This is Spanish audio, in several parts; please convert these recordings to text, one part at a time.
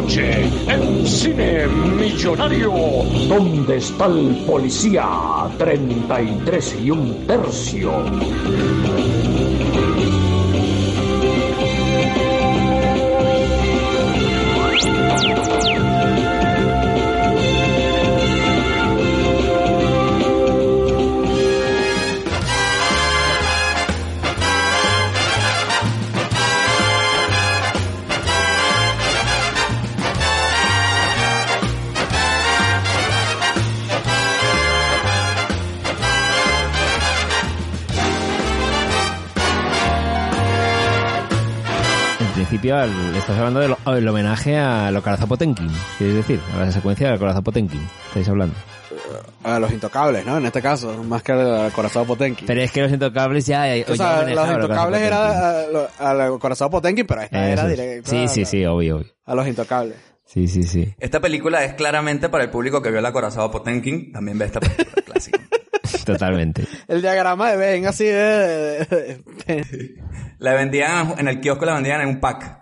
En Cine Millonario, ¿dónde está el policía? 33 y un tercio. Principio, al- estás hablando del el homenaje a Locarazo Potenkin, es decir, a la secuencia de Locarazo Potenkin. Estáis hablando. A los intocables, ¿no? En este caso, más que al corazón Potenki. Pero es que los intocables ya. o ya sea, los intocables Potenkin. era a lo- al corazón Potenki, pero esta era directa Sí, a sí, sí, obvio, obvio. a los intocables. Sí, sí, sí. Esta película es claramente para el público que vio la Corazón Potenkin. También ve esta película. Totalmente. El diagrama de Ben así de... de- de- de- La vendían en el kiosco, la vendían en un pack.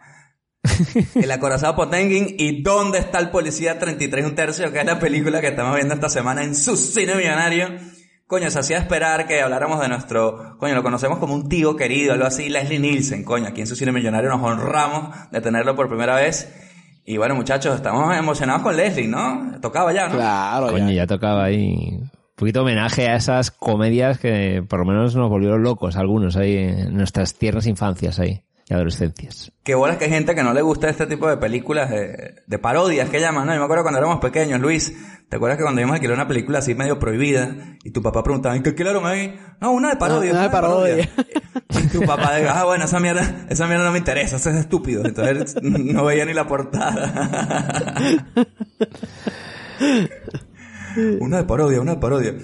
El acorazado Potenkin y ¿Dónde está el policía 33 un tercio? Que es la película que estamos viendo esta semana en su cine millonario. Coño, se hacía esperar que habláramos de nuestro, coño, lo conocemos como un tío querido, algo así, Leslie Nielsen, coño, aquí en su cine millonario nos honramos de tenerlo por primera vez. Y bueno, muchachos, estamos emocionados con Leslie, ¿no? Tocaba ya, ¿no? Claro, Coño, ya. ya tocaba ahí. Un poquito homenaje a esas comedias que por lo menos nos volvieron locos algunos ahí en nuestras tiernas infancias ahí y adolescencias. Qué bolas que hay gente que no le gusta este tipo de películas de, de parodias que llaman, ¿no? Yo me acuerdo cuando éramos pequeños, Luis. ¿Te acuerdas que cuando íbamos a alquilar una película así medio prohibida y tu papá preguntaba, ¿y qué alquilaron ahí? No, una de parodia. Una de parodia. Y tu papá dijo, ah, bueno, esa mierda, esa mierda no me interesa, eso es estúpido. Entonces no veía ni la portada. una de parodia, una de parodia.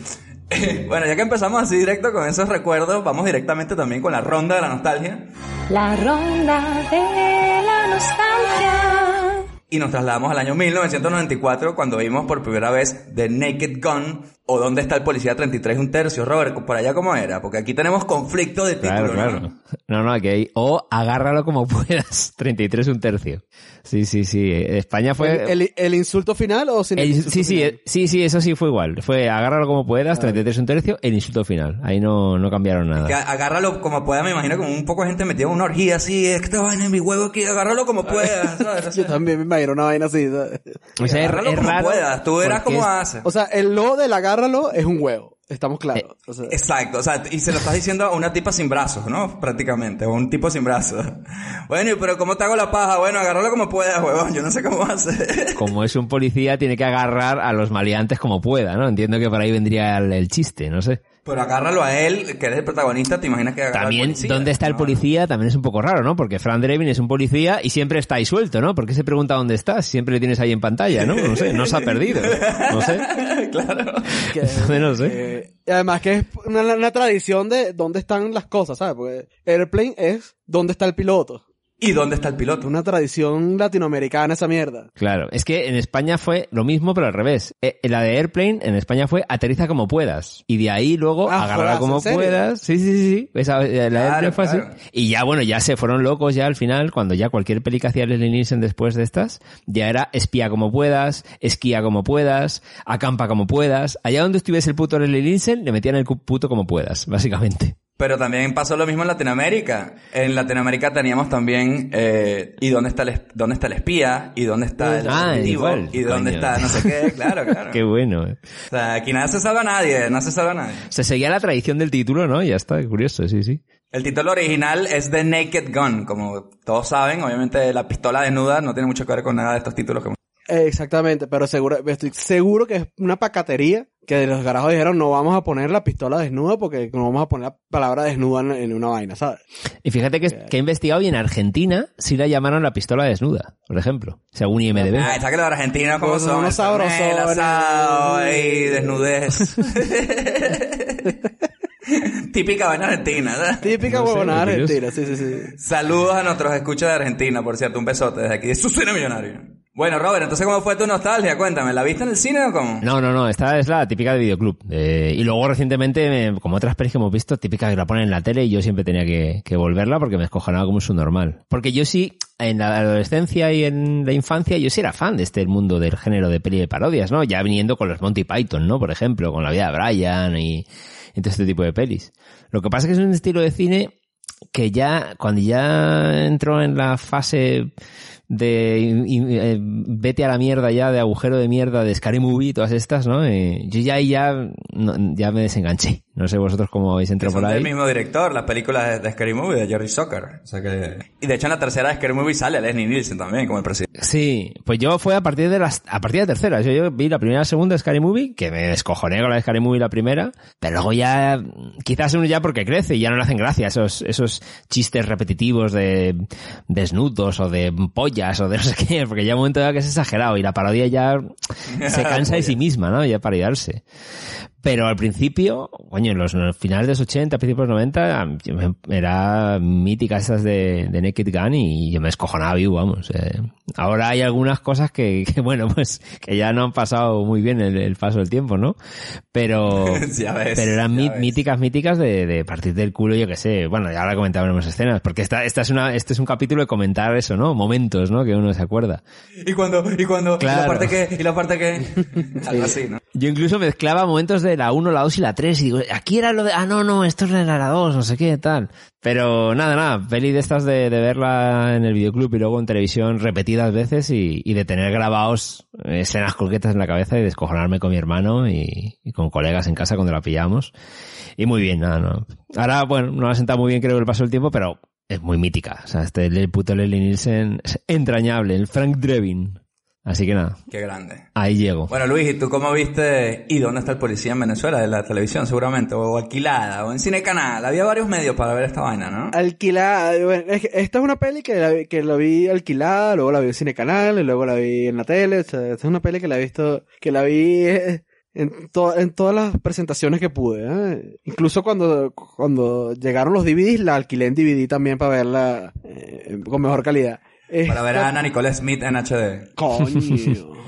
Bueno, ya que empezamos así directo con esos recuerdos, vamos directamente también con la ronda de la nostalgia. La ronda de la nostalgia. Y nos trasladamos al año 1994 cuando vimos por primera vez The Naked Gun o ¿Dónde está el policía 33 un tercio? Robert, por allá cómo era, porque aquí tenemos conflicto de título, Claro, claro. ¿no? No, no, aquí hay. O agárralo como puedas. 33 un tercio. Sí, sí, sí. España fue. ¿El, el, el insulto final o sin el, el- insulto sí, sí, final? sí, sí, eso sí fue igual. Fue agárralo como puedas, 33 un tercio, el insulto final. Ahí no, no cambiaron nada. Que agárralo como pueda, me imagino como un poco de gente metida en una orgía así, es que esta vaina en mi huevo aquí, agárralo como puedas, ¿sabes? Yo también me imagino una vaina así. ¿sabes? O sea, es, agárralo es como raro. puedas, tú verás cómo es- haces. O sea, el lo del agárralo es un huevo. Estamos Eh, claros. O sea, Exacto, o sea, y se lo estás diciendo a una tipa sin brazos, ¿no? Prácticamente, o un tipo sin brazos. Bueno, y pero ¿cómo te hago la paja? Bueno, agárralo como puedas, huevón, yo no sé cómo hacer. Como es un policía, tiene que agarrar a los maleantes como pueda, ¿no? Entiendo que por ahí vendría el, el chiste, no sé. Pero agárralo a él, que eres el protagonista, te imaginas que agarra al También, policía? ¿dónde está el policía? También es un poco raro, ¿no? Porque Fran Drebin es un policía y siempre está ahí suelto, ¿no? ¿Por qué se pregunta dónde estás? Siempre le tienes ahí en pantalla, ¿no? No sé, no se ha perdido. No sé. claro. que- no sé. que- y además que es una, una tradición de dónde están las cosas, ¿sabes? Porque Airplane es dónde está el piloto. ¿Y dónde está el piloto? Una tradición latinoamericana esa mierda. Claro, es que en España fue lo mismo, pero al revés. Eh, la de Airplane en España fue aterriza como puedas. Y de ahí luego Ah, agarra como puedas. Sí, sí, sí. sí. Esa- eh, la Claro, Airplane fue así. claro. Y ya, bueno, ya se fueron locos ya al final, cuando ya cualquier peli que hacía Leslie Nielsen después de estas, ya era espía como puedas, esquía como puedas, acampa como puedas. Allá donde estuviese el puto Leslie Nielsen, le metían el puto como puedas, básicamente. Pero también pasó lo mismo en Latinoamérica. En Latinoamérica teníamos también, eh, ¿y dónde está el, dónde está el espía? ¿Y dónde está el Ah, igual, ¿Y dónde coño. está no sé qué? Claro, claro. Qué bueno. eh. O sea, aquí nada se salva a nadie, no se salva a nadie. Se seguía la tradición del título, ¿no? Ya está, curioso, sí, sí. El título original es The Naked Gun, como todos saben, obviamente la pistola desnuda no tiene mucho que ver con nada de estos títulos que Exactamente, pero seguro, estoy seguro que es una pacatería que los garajos dijeron no vamos a poner la pistola desnuda porque no vamos a poner la palabra desnuda en, en una vaina, ¿sabes? Y fíjate que, que he investigado y en Argentina sí la llamaron la pistola desnuda, por ejemplo, según IMDB. Ah, está que los argentinos como son. unos asado, ahí, desnudez. Típica vaina argentina, ¿verdad? Típica No huevonada argentina, sí, sí, sí. Saludos a nuestros escuchas de Argentina, por cierto, un besote desde aquí de su cine millonario. Bueno, Robert, entonces ¿cómo fue tu nostalgia? Cuéntame, ¿la viste en el cine o cómo? No, no, no, esta es la típica de videoclub. Eh, y luego recientemente, como otras pelis que hemos visto, típica que la ponen en la tele y yo siempre tenía que, volverla porque me escojonaba como su normal. Porque yo sí, en la adolescencia y en la infancia, yo sí era fan de este mundo del género de peli de parodias, ¿no? Ya viniendo con los Monty Python, ¿no? Por ejemplo, con la vida de Brian y todo este tipo de pelis. Lo que pasa es que es un estilo de cine que ya, cuando ya entró en la fase de eh, vete a la mierda ya, de agujero de mierda, de Scary Movie, todas estas, ¿no? Eh, yo ya ya, no- ya me desenganché. No sé vosotros cómo habéis entrado por ahí. mismo director, las películas de, de Scary Movie, de Jerry Zucker. O sea que... Y de hecho en la tercera de Scary Movie sale Leslie Nielsen también, como el presidente. Sí, pues yo fue a partir de las, a partir de tercera. Yo, yo vi la primera y la segunda de Scary Movie, que me descojoné con la de Scary Movie la primera, pero luego ya, quizás uno ya porque crece y ya no le hacen gracia esos, esos chistes repetitivos de desnudos o de pollas o de no sé qué, porque ya un momento ya que es exagerado y la parodia ya se cansa de sí misma, ¿no? Ya parodiarse. Pero al principio, coño, en los, finales de los 80, principios de los 90, yo me- era mítica esas de, de Naked Gun y yo me escojonaba vivo, vamos. eh. Ahora hay algunas cosas que, que, bueno, pues, que ya no han pasado muy bien el, el paso del tiempo, ¿no? Pero, Ya ves, pero eran míticas, míticas de, de partir del culo, yo que sé. Bueno, ya ahora comentaremos escenas, porque esta, esta es una, este es un capítulo de comentar eso, ¿no? Momentos, ¿no? Que uno se acuerda. Y cuando, y cuando, y Claro. la parte que, y la parte que, algo así, ¿no? Yo incluso mezclaba momentos de la 1, la 2 y la 3 y digo, aquí era lo de, ah, no, no, esto era la 2, no sé qué, tal. Pero nada, nada, peli de estas de, verla en el videoclub y luego en televisión repetidas veces y, de tener grabados eh, escenas coquetas en la cabeza y descojonarme con mi hermano y, con colegas en casa cuando la pillamos. Y muy bien, nada, no. Ahora, bueno, no ha sentado muy bien creo el paso del tiempo, pero es muy mítica. O sea, este el puto Leslie Nielsen es entrañable, el Frank Drebin. Así que nada, Qué grande. ahí llego. Bueno, Luis, ¿y tú cómo viste ¿Y dónde está el policía en Venezuela? De la televisión, seguramente, o alquilada, o en Cine Canal. Había varios medios para ver esta vaina, ¿no? Alquilada, bueno, es que esta es una peli que la, vi- que la vi alquilada, luego la vi en Cine Canal, y luego la vi en la tele, o sea, esta es una peli que la he visto, que la vi eh, en, to- en todas las presentaciones que pude, ¿eh? Incluso cuando, cuando llegaron los DVDs, la alquilé en DVD también para verla eh, con mejor calidad. Para ver Esta- a Ana Nicole Smith en HD. Coño.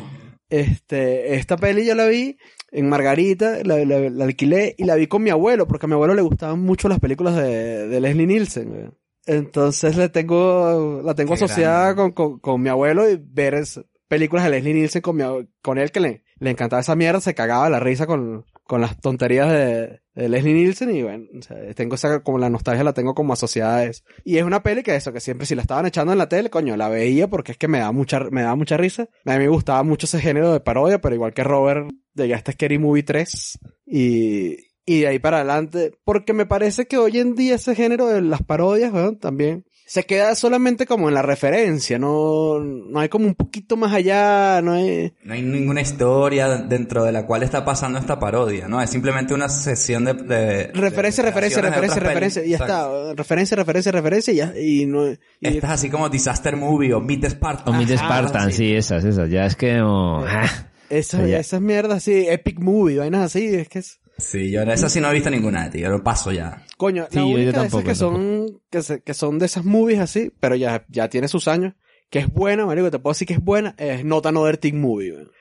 Este, esta peli yo la vi en Margarita, la, la- la alquilé y la vi con mi abuelo, porque a mi abuelo le gustaban mucho las películas de, de Leslie Nielsen. güey. Entonces le tengo, la tengo Qué asociada con, con, con mi abuelo y ver es- películas de Leslie Nielsen con, mi, con él que le, le encantaba esa mierda, se cagaba la risa con, con las tonterías de, de Leslie Nielsen y bueno, tengo esa, como la nostalgia la tengo como asociada a eso. Y es una peli que eso, que siempre si la estaban echando en la tele, coño, la veía porque es que me da mucha, me da mucha risa. A mí me gustaba mucho ese género de parodia, pero igual que Robert, llegué hasta Scary Movie 3 y, y de ahí para adelante, porque me parece que hoy en día ese género de las parodias, weón, también se queda solamente como en la referencia, no, no hay como un poquito más allá, no hay... No hay ninguna historia dentro de la cual está pasando esta parodia, ¿no? Es simplemente una sesión de... de- Referencia, de referencia, referencia, referencia, y ya. Exacto. está. Referencia, referencia, referencia, y ya, y no, y- Esta es así como Disaster Movie o Meet Spartan. O Meet Ajá, Spartan, sí, esas, esas. Ya es que... oh, ah. esas, Ya. esas mierdas así, epic movie, vainas así, es que es, Sí, yo esa sí no he visto ninguna, tío. Yo lo paso ya. coño, Sí, la yo- de esas tampoco, que son, que, se- que son de esas movies así, pero ya, ya tiene sus años, que es buena, marico, te puedo decir que es buena, es Not Another Teen Movie, weón.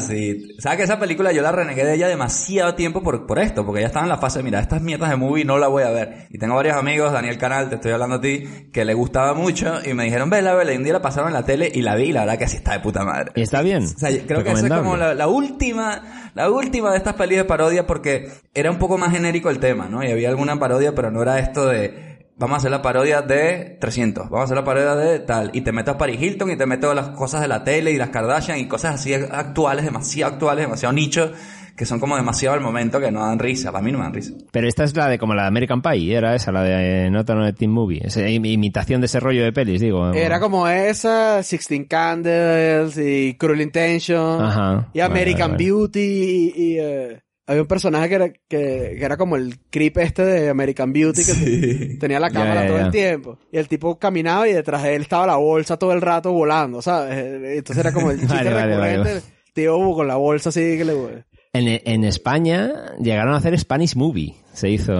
sí. ¿Sabes que esa película yo la renegué de ella demasiado tiempo por, por esto? Porque ya estaba en la fase, mira, estas mierdas de movie no la voy a ver. Y tengo varios amigos, Daniel Canal, te estoy hablando a ti, que le gustaba mucho y me dijeron, vela, vela. Y un día la pasaron en la tele y la vi y la verdad que sí está de puta madre. Y está bien. O sea, creo que esa es como la, la última, la última de estas pelis de parodia porque era un poco más genérico el tema, ¿no? Y había alguna parodia, pero no era esto de, vamos a hacer la parodia de 300, vamos a hacer la parodia de tal, y te meto a Paris Hilton y te meto las cosas de la tele y las Kardashian y cosas así actuales, demasiado actuales, demasiado nicho, que son como demasiado al momento que no dan risa, para mí no me dan risa. Pero esta es la de como la de American Pie, era esa, la de eh, Not Another Teen Movie. Esa im- imitación de ese rollo de pelis, digo. Era como esa, Sixteen Candles y Cruel Intention Ajá. y American Vale, vale, vale. Beauty y, y, eh, había un personaje que era, que, que era como el creep este de American Beauty que Sí. tenía la cámara todo el tiempo. Y el tipo caminaba y detrás de él estaba la bolsa todo el rato volando, ¿sabes? Entonces era como el chiste Vale, vale, vale, recurrente. Tío con la bolsa así que le... En, en España llegaron a hacer Spanish Movie, se hizo,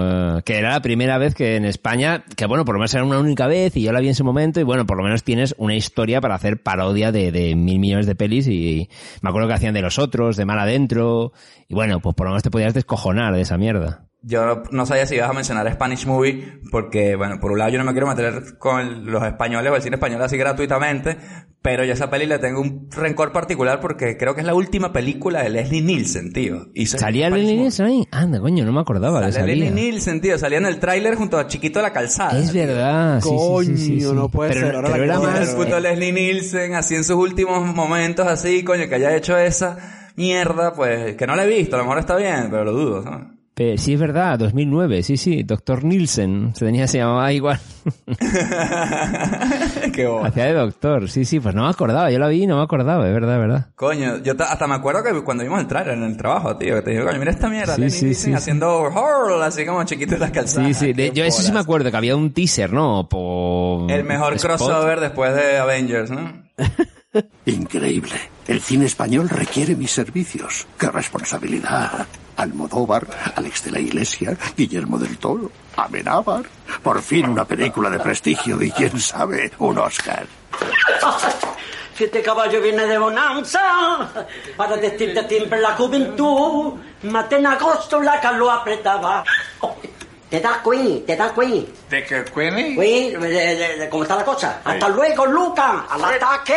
que era la primera vez que en España, que bueno, por lo menos era una única vez y yo la vi en su momento y bueno, por lo menos tienes una historia para hacer parodia de, de mil millones de pelis y, me acuerdo que hacían de los otros, de Mal Adentro y bueno, pues por lo menos te podías descojonar de esa mierda. Yo no sabía si ibas a mencionar Spanish Movie, porque, bueno, por un lado yo no me quiero meter con los españoles o el cine español así gratuitamente, pero yo esa peli le tengo un rencor particular porque creo que es la última película de Leslie Nielsen, tío. ¿Salía Movie. Nielsen ahí? Anda, coño, no me acordaba de Sale Leslie. Nielsen, tío. Salía en el tráiler junto a Chiquito de la Calzada. Es tío. verdad, sí, sí, sí, sí, sí. Coño, no puede pero, ser, ahora pero la era más... el puto Leslie Nielsen, así en sus últimos momentos, así, coño, que haya hecho esa mierda, pues, que no la he visto, a lo mejor está bien, pero lo dudo, ¿sabes? Pe- Sí, es verdad, 2009, sí, sí, Doctor Nielsen, se tenía, se llamaba igual. Qué bobo. Hacía de doctor, sí, sí, pues no me acordaba, yo la vi y no me acordaba, es verdad, es verdad. Coño, yo ta- hasta me acuerdo que cuando vimos el trailer en el trabajo, tío, que te digo, coño, mira esta mierda, Sí, sí, Nielsen sí, haciendo horror, así como chiquito de las calzadas. Sí, sí, de- yo eso sí me acuerdo, que había un teaser, ¿no? Por... El mejor Spot. crossover después de Avengers, ¿no? Increíble. El cine español requiere mis servicios. ¡Qué responsabilidad! Almodóvar, Alex de la Iglesia, Guillermo del Toro, Amenábar. Por fin una película de prestigio y quién sabe, un Oscar. Si este caballo viene de bonanza, para decirte siempre la juventud, mate en agosto la calor apretaba. Te da Queen, te da Queen. ¿De qué, Queenie? Queen, de- de- de- ¿cómo está la cosa? Hasta luego, Luca, al ataque.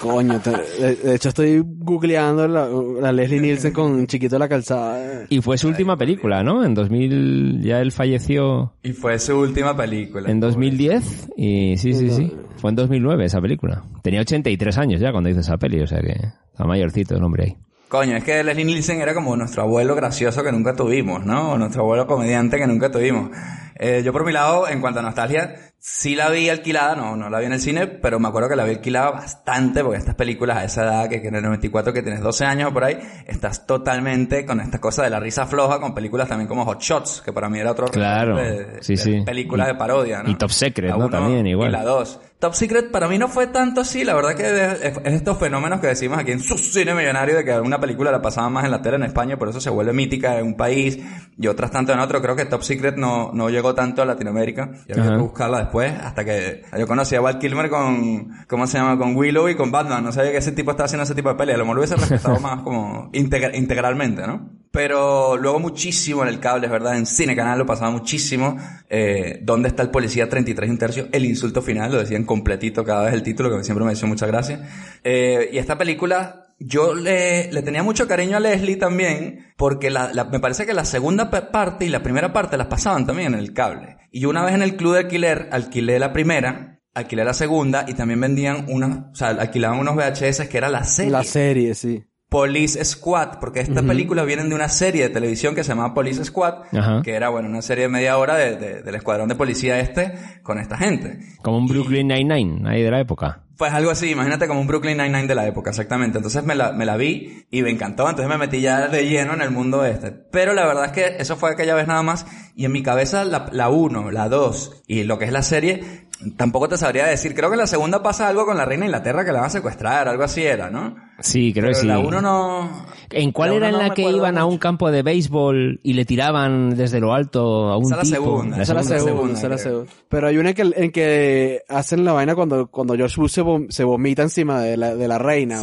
Coño, te- de, de hecho estoy googleando la, la Leslie Nielsen con Chiquito de la Calzada. Y fue su última película, ¿no? En 2000, ya él falleció Y fue su última película. en 2010 y sí, sí, sí, fue en 2009 esa película. Tenía 83 años ya cuando hizo esa peli, o sea que está mayorcito el hombre ahí. Coño, es que Leslie Nielsen era como nuestro abuelo gracioso que nunca tuvimos, ¿no? O nuestro abuelo comediante que nunca tuvimos. Eh, yo por mi lado, en cuanto a nostalgia, sí la vi alquilada, no, no la vi en el cine, pero me acuerdo que la vi alquilada bastante, porque estas películas a esa edad, que, que en el 94, que tienes 12 años o por ahí, estás totalmente con esta cosa de la risa floja, con películas también como Hot Shots, que para mí era otro Claro, de, sí, de sí. películas de parodia, ¿no? y Top Secret, ¿no? También, igual. Y la dos. Top Secret para mí no fue tanto así, la verdad que es, es estos fenómenos que decimos aquí en su cine millonario de que alguna película la pasaba más en la tele en España, por eso se vuelve mítica en un país y otras tanto en otro. Creo que Top Secret no, no llegó tanto a Latinoamérica y había que buscarla después hasta que yo conocí a Val Kilmer con, ¿cómo se llama? Con Willow y con Batman. No sabía que ese tipo estaba haciendo ese tipo de peleas. Lo mejor lo hubiese respetado más como integra- integralmente, ¿no? Pero luego muchísimo en el cable, es verdad, en Cine Canal lo pasaba muchísimo. Eh, ¿Dónde está el policía 33 y un tercio? El insulto final, lo decían completito cada vez el título, que siempre me hizo mucha gracia. Eh, y esta película, yo le, le tenía mucho cariño a Leslie también, porque la, la- me parece que la segunda parte y la primera parte las pasaban también en el cable. Y yo una vez en el club de alquiler, alquilé la primera, alquilé la segunda y también vendían unas, o sea, alquilaban unos VHS que era la serie. La serie, sí. Police Squad, porque estas películas vienen de una serie de televisión que se llamaba Police Squad, Ajá. que era, bueno, una serie de media hora de- de- del escuadrón de policía este con esta gente. Como un Brooklyn Nine-Nine, ahí de la época. Pues algo así, imagínate como un Brooklyn Nine-Nine de la época, exactamente. Entonces me la, me la vi y me encantó, entonces me metí ya de lleno en el mundo este. Pero la verdad es que eso fue aquella vez nada más y en mi cabeza la, la 1, la 2 y lo que es la serie, tampoco te sabría decir. Creo que en la segunda pasa algo con la reina de Inglaterra que la van a secuestrar, algo así era, ¿no? Sí, creo Pero que sí. la 1 no... ¿En cuál la era en la que iban a un campo de béisbol y le tiraban desde lo alto a un Esa es la tipo? segunda. Esa es la segunda, esa es la segunda. Pero hay una en que, en que hacen la vaina cuando, cuando George Bush se, vom- se vomita encima de la, de la reina.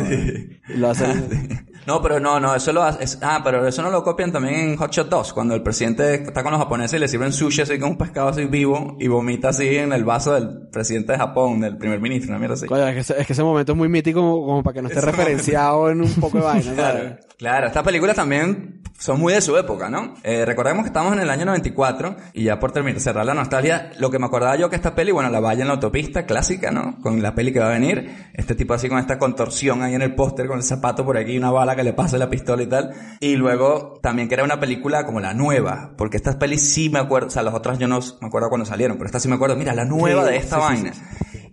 Y Lo hacen... No, pero no, no, eso lo hace, es- ah, pero eso no lo copian también en Hot Shot 2, cuando el presidente está con los japoneses y le sirven sushi así con un pescado así vivo y vomita así en el vaso del presidente de Japón, del primer ministro, una mierda así. Coño, es, que ese, es que ese momento es muy mítico como, como para que no esté Ese referenciado en un poco de vaina. Claro, ¿sabes? claro, estas películas también son muy de su época, ¿no? Eh, recordemos que estamos en el año 94 y ya por terminar, cerrar la nostalgia, lo que me acordaba yo que esta peli, bueno, la valla en la autopista, clásica, ¿no? Con la peli que va a venir, este tipo así con esta contorsión ahí en el póster, con el zapato por aquí y una bala que le pasa la pistola y tal. Y luego también que era una película como la nueva, porque estas pelis sí me acuerdo, o sea, las otras yo no me acuerdo cuando salieron, pero esta sí me acuerdo, mira, la nueva Sí, de esta sí, sí, vaina.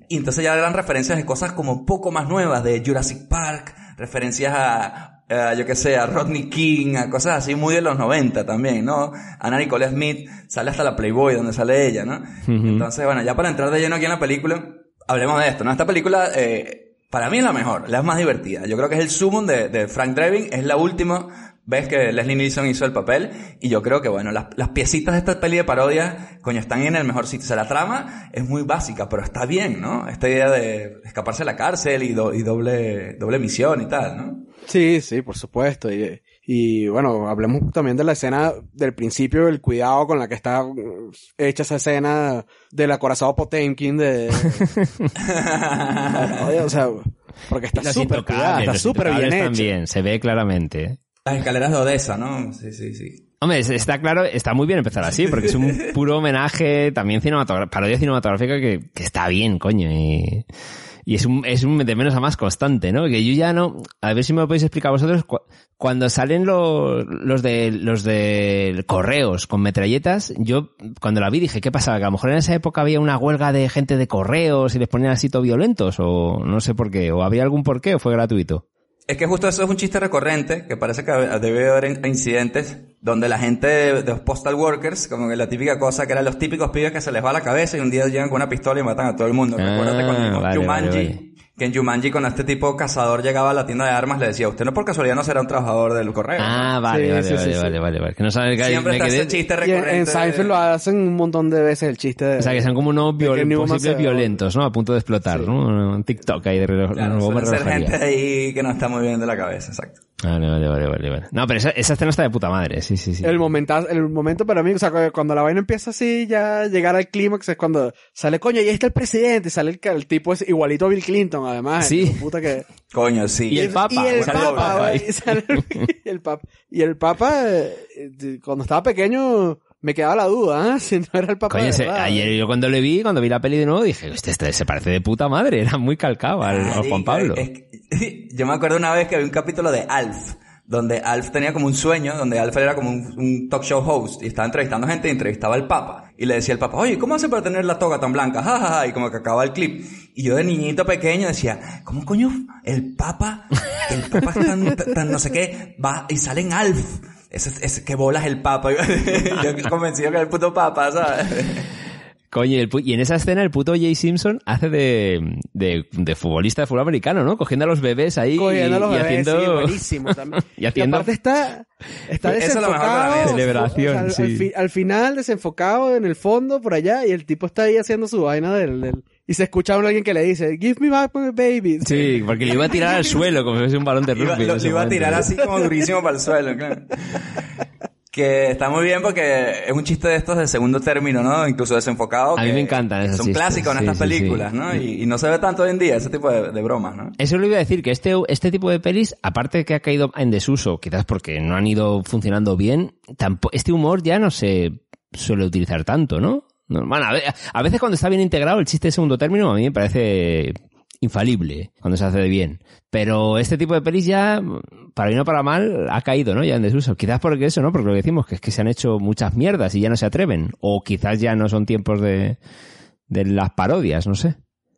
Y entonces ya eran referencias de cosas como poco más nuevas, de Jurassic Park, referencias a yo que sé, a Rodney King, a cosas así muy de los 90 también, ¿no? Ana Nicole Smith sale hasta la Playboy donde sale ella, ¿no? Entonces, bueno, ya para entrar de lleno aquí en la película, hablemos de esto, ¿no? Esta película, eh, para mí es la mejor, la más divertida. Yo creo que es el sumum de, de Frank Drebin, es la última ves que Leslie Nielsen hizo el papel y yo creo que bueno, las, las piecitas de esta peli de parodia, coño, están en el mejor sitio. O sea, la trama es muy básica, pero está bien, ¿no? Esta idea de escaparse de la cárcel y, do- y doble, doble misión y tal, ¿no? Sí, sí, por supuesto. Y, y bueno, hablemos también de la escena del principio, el cuidado con la que está hecha esa escena del acorazado Potemkin de... Oye, o sea, porque está súper cuidada, está súper bien hecha. también, se ve claramente. Las escaleras de Odessa, ¿no? Sí, sí, sí. Hombre, es- está claro, está muy bien empezar así, porque es un puro homenaje también cinematográfico, parodia cinematográfica que, que está bien, coño, y, y es un, es un de menos a más constante, ¿no? Que yo ya no, a ver si me lo podéis explicar vosotros, cu- cuando salen los, los de, los de correos con metralletas, yo cuando la vi dije, ¿qué pasaba? Que a lo mejor en esa época había una huelga de gente de correos y les ponían así todo violentos, o no sé por qué, o había algún porqué, o fue gratuito. Es que justo eso es un chiste recurrente, que parece que debe haber in- incidentes donde la gente de, de los postal workers, como que la típica cosa que eran los típicos pibes que se les va la cabeza y un día llegan con una pistola y matan a todo el mundo. Ah, Recuérdate con, con vale, Jumanji, vale, vale. Que en Jumanji con este tipo cazador llegaba a la tienda de armas le decía, usted no por casualidad no será un trabajador del correo. Ah, vale, Sí, vale, sí, vale, sí, vale, sí. vale, vale, Que no sabes que Siempre está quedé- ese chiste Y en, recurrente. en Seinfeld lo hacen un montón de veces el chiste de... O sea, que sean como unos viol- posibles violentos, ¿no? A punto de explotar, ¿no? Un TikTok ahí de reloj, Claro, suele ser gente ahí que no está muy bien de la cabeza, exacto. Vale, vale, vale, vale, vale. No, pero esa, esa escena está de puta madre, sí, sí, sí. El momento, el momento para mí, o sea, cu- cuando la vaina empieza así, ya llegar al clímax es cuando sale, coño, y ahí está el presidente, sale el, el tipo es igualito a Bill Clinton, además. Sí. el Puta que... Coño, sí. Y el Papa, Y el sale el Papa, y sale el, y el Papa. Y el Papa, eh, cuando estaba pequeño, me quedaba la duda, ¿ah? Si no era el Papa Coño, de ese- ayer yo cuando le vi, cuando vi la peli de nuevo, dije, este, este se parece de puta madre, era muy calcado al, al Marico, Juan Pablo. es que- yo me acuerdo una vez que había un capítulo de Alf, donde Alf tenía como un sueño, donde Alf era como un, un talk show host y estaba entrevistando gente y entrevistaba al Papa. Y le decía al Papa, oye, ¿cómo hace para tener la toga tan blanca? Ja, ja, ja", Y como que acababa el clip. Y yo de niñito pequeño decía, ¿cómo coño el Papa, el Papa es tan, tan no sé qué, va y sale en Alf? Ese, ese, que bolas el Papa. yo convencido que era el puto Papa, ¿sabes? Coño, y, el y en esa escena el puto Jay Simpson hace de, de, de futbolista de fútbol americano, ¿no? Cogiendo a los bebés ahí Cogiendo y, a los y bebés, haciendo... sí, buenísimo también. y haciendo... aparte está, está Eso es lo mejor para mí, desenfocado. celebración, al, sí. al fi- al final desenfocado en el fondo, por allá, y el tipo está ahí haciendo su vaina del, del- y se escucha a alguien que le dice, give me back my baby. Sí, porque le iba a tirar al suelo como si fuese un balón de Iba- rugby. en lo, lo iba a tirar así como durísimo para el suelo, claro. Que está muy bien porque es un chiste de estos de segundo término, ¿no? Incluso desenfocado. A mí que me encantan esos Son chistes, clásicos en sí, estas sí, sí. películas, ¿no? Y, y no se ve tanto hoy en día ese tipo de, de bromas, ¿no? Eso lo iba a decir, que este, este tipo de pelis, aparte de que ha caído en desuso, quizás porque no han ido funcionando bien, tampo- este humor ya no se suele utilizar tanto, ¿no? No, Bueno, a ve- a veces cuando está bien integrado el chiste de segundo término a mí me parece infalible cuando se hace de bien. Pero este tipo de pelis ya, para bien o para mal, ha caído, ¿no? Ya en desuso. Quizás porque eso, ¿no? Porque lo que decimos, que es que se han hecho muchas mierdas y ya no se atreven. O quizás ya no son tiempos de, de las parodias, no sé.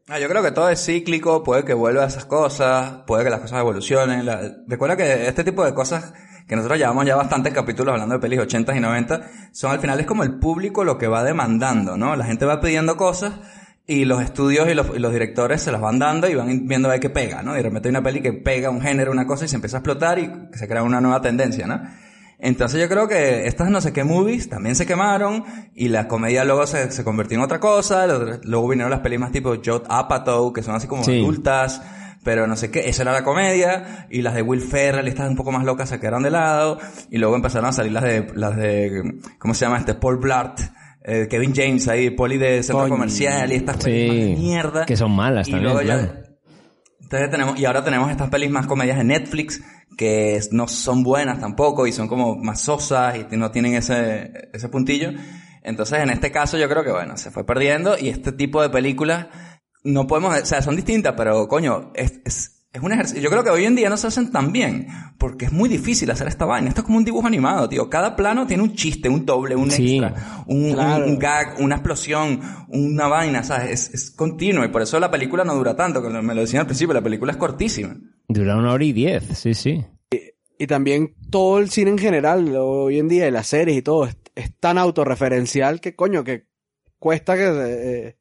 Ah, yo creo que todo es cíclico, puede que vuelva a esas cosas, puede que las cosas evolucionen. La- Recuerda que este tipo de cosas que nosotros llevamos ya bastantes capítulos hablando de pelis 80 y 90, son al final es como el público lo que va demandando, ¿no? La gente va pidiendo cosas y los estudios y los, y los directores se las van dando y van viendo a ver qué pega, ¿no? Y de repente hay una peli que pega un género, una cosa y se empieza a explotar y se crea una nueva tendencia, ¿no? Entonces yo creo que estas no sé qué movies también se quemaron y la comedia luego se, se convirtió en otra cosa, luego vinieron las pelis más tipo Judd Apatow, que son así como Sí. adultas, pero no sé qué, esa era la comedia, y las de Will Ferrell, estas un poco más locas se quedaron de lado, y luego empezaron a salir las de, las de, ¿cómo se llama este? Paul Blart, eh, Kevin James ahí, poli de centro Coño. comercial y estas más de Sí, mierda. que son malas y también, luego ya- entonces tenemos, y ahora tenemos estas pelis más comedias de Netflix que no son buenas tampoco y son como más sosas y no tienen ese, ese puntillo. Entonces en este caso yo creo que bueno, se fue perdiendo y este tipo de películas no podemos, o sea, son distintas, pero coño, es, es, es un ejercicio. Yo creo que hoy en día no se hacen tan bien porque es muy difícil hacer esta vaina. Esto es como un dibujo animado, tío. Cada plano tiene un chiste, un doble, un Sí. extra, un, un- Claro. un gag, una explosión, una vaina, ¿sabes? Es, es continuo y por eso la película no dura tanto, que me lo decían al principio, la película es cortísima. Dura una hora y diez, sí, sí. y también todo el cine en general, hoy en día, y las series y todo, es, es tan autorreferencial que coño, que cuesta que eh,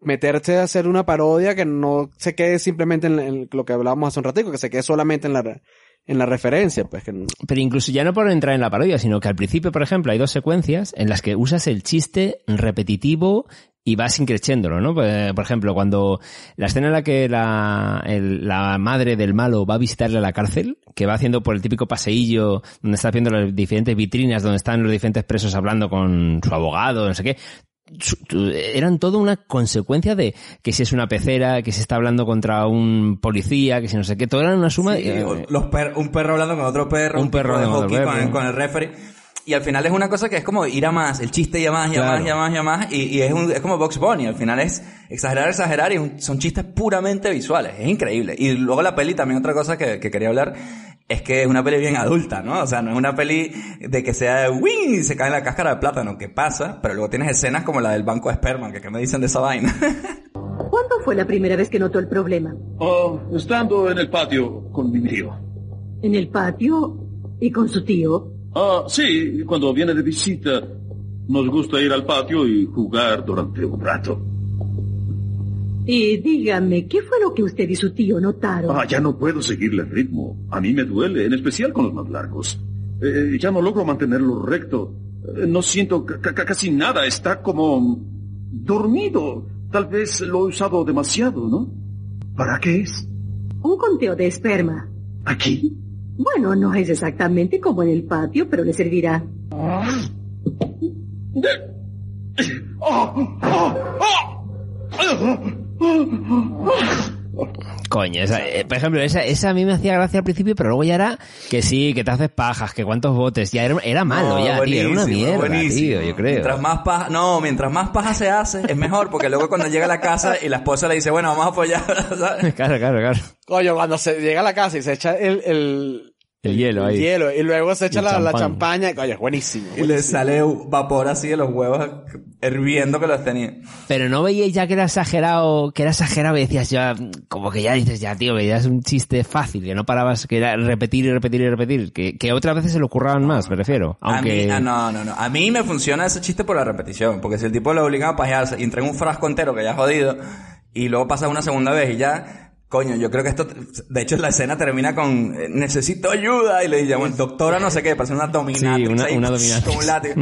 meterse a hacer una parodia que no se quede simplemente en, lo que hablábamos hace un ratico, que se quede solamente en la, en la referencia, pues que Pero incluso ya no por entrar en la parodia, sino que al principio, por ejemplo, hay dos secuencias en las que usas el chiste repetitivo y vas increchéndolo, ¿no? Pues, Por ejemplo, cuando la escena en la que la, la madre del malo va a visitarle a la cárcel, que va haciendo por el típico paseillo donde está viendo las diferentes vitrinas donde están los diferentes presos hablando con su abogado, no sé qué, eran todo una consecuencia de que si es una pecera, que si está hablando contra un policía, que si no sé qué, todo era una suma... Sí, eh, los per- un perro hablando con otro perro, Un perro de hockey otro con, el, perro. con el referee. Y al final es una cosa que es como ir a más, el chiste y a más, y a Claro. más, y a más, y a más, y, y es, un, es como Box Bunny, al final es exagerar, exagerar, y un- son chistes puramente visuales, es increíble. Y luego la peli, también otra cosa que, que quería hablar, es que es una peli bien adulta, ¿no? O sea, no es una peli de que sea de wing y se cae en la cáscara de plátano, que pasa, pero luego tienes escenas como la del banco de esperma, que, que me dicen de esa vaina. ¿Cuándo fue la primera vez que notó el problema? Oh, estando en el patio con mi tío. ¿En el patio y con su tío? Ah, sí, cuando viene de visita, nos gusta ir al patio y jugar durante un rato. Y dígame, ¿qué fue lo que usted y su tío notaron? Ah, ya no puedo seguirle el ritmo. A mí me duele, en especial con los más largos. Eh, ya no logro mantenerlo recto. Eh, no siento ca- ca- casi nada. Está como dormido. Tal vez lo he usado demasiado, ¿no? ¿Para qué es? Un conteo de esperma. ¿Aquí? Bueno, no es exactamente como en el patio, pero le servirá. Coño, esa, eh, por ejemplo, esa, esa a mí me hacía gracia al principio, pero luego ya era que sí, que te haces pajas, que cuántos botes, ya era, era malo No, ya, tío, era una mierda, buenísimo. tío, yo creo. Mientras más paja, no, mientras más paja se hace, es mejor, porque luego cuando llega a la casa y la esposa le dice, bueno, vamos a apoyar, ¿sabes? Claro, claro, claro. Coño, cuando se llega a la casa y se echa el, el, El hielo ahí. hielo y luego se echa El la, la champán. champaña, coño, es buenísimo. Y le sale vapor así de los huevos hirviendo que los tenía. Pero no veíais ya que era exagerado, que era exagerado y decías ya, como que ya dices ya, tío, que ya es un chiste fácil, que no parabas, que era repetir y repetir y repetir, que, que otras veces se lo curraban más, me refiero. Aunque... A mí, ah, no, no, no. A mí me funciona ese chiste por la repetición. Porque si el tipo lo obliga a pajearse y entrega un frasco entero que ya es jodido, y luego pasa una segunda vez y ya, coño, yo creo que esto, de hecho la escena termina con, eh, necesito ayuda, y le llaman, doctora no sé qué, parece una dominatrix Sí, una- ahí, una dominatrix. Con un látigo.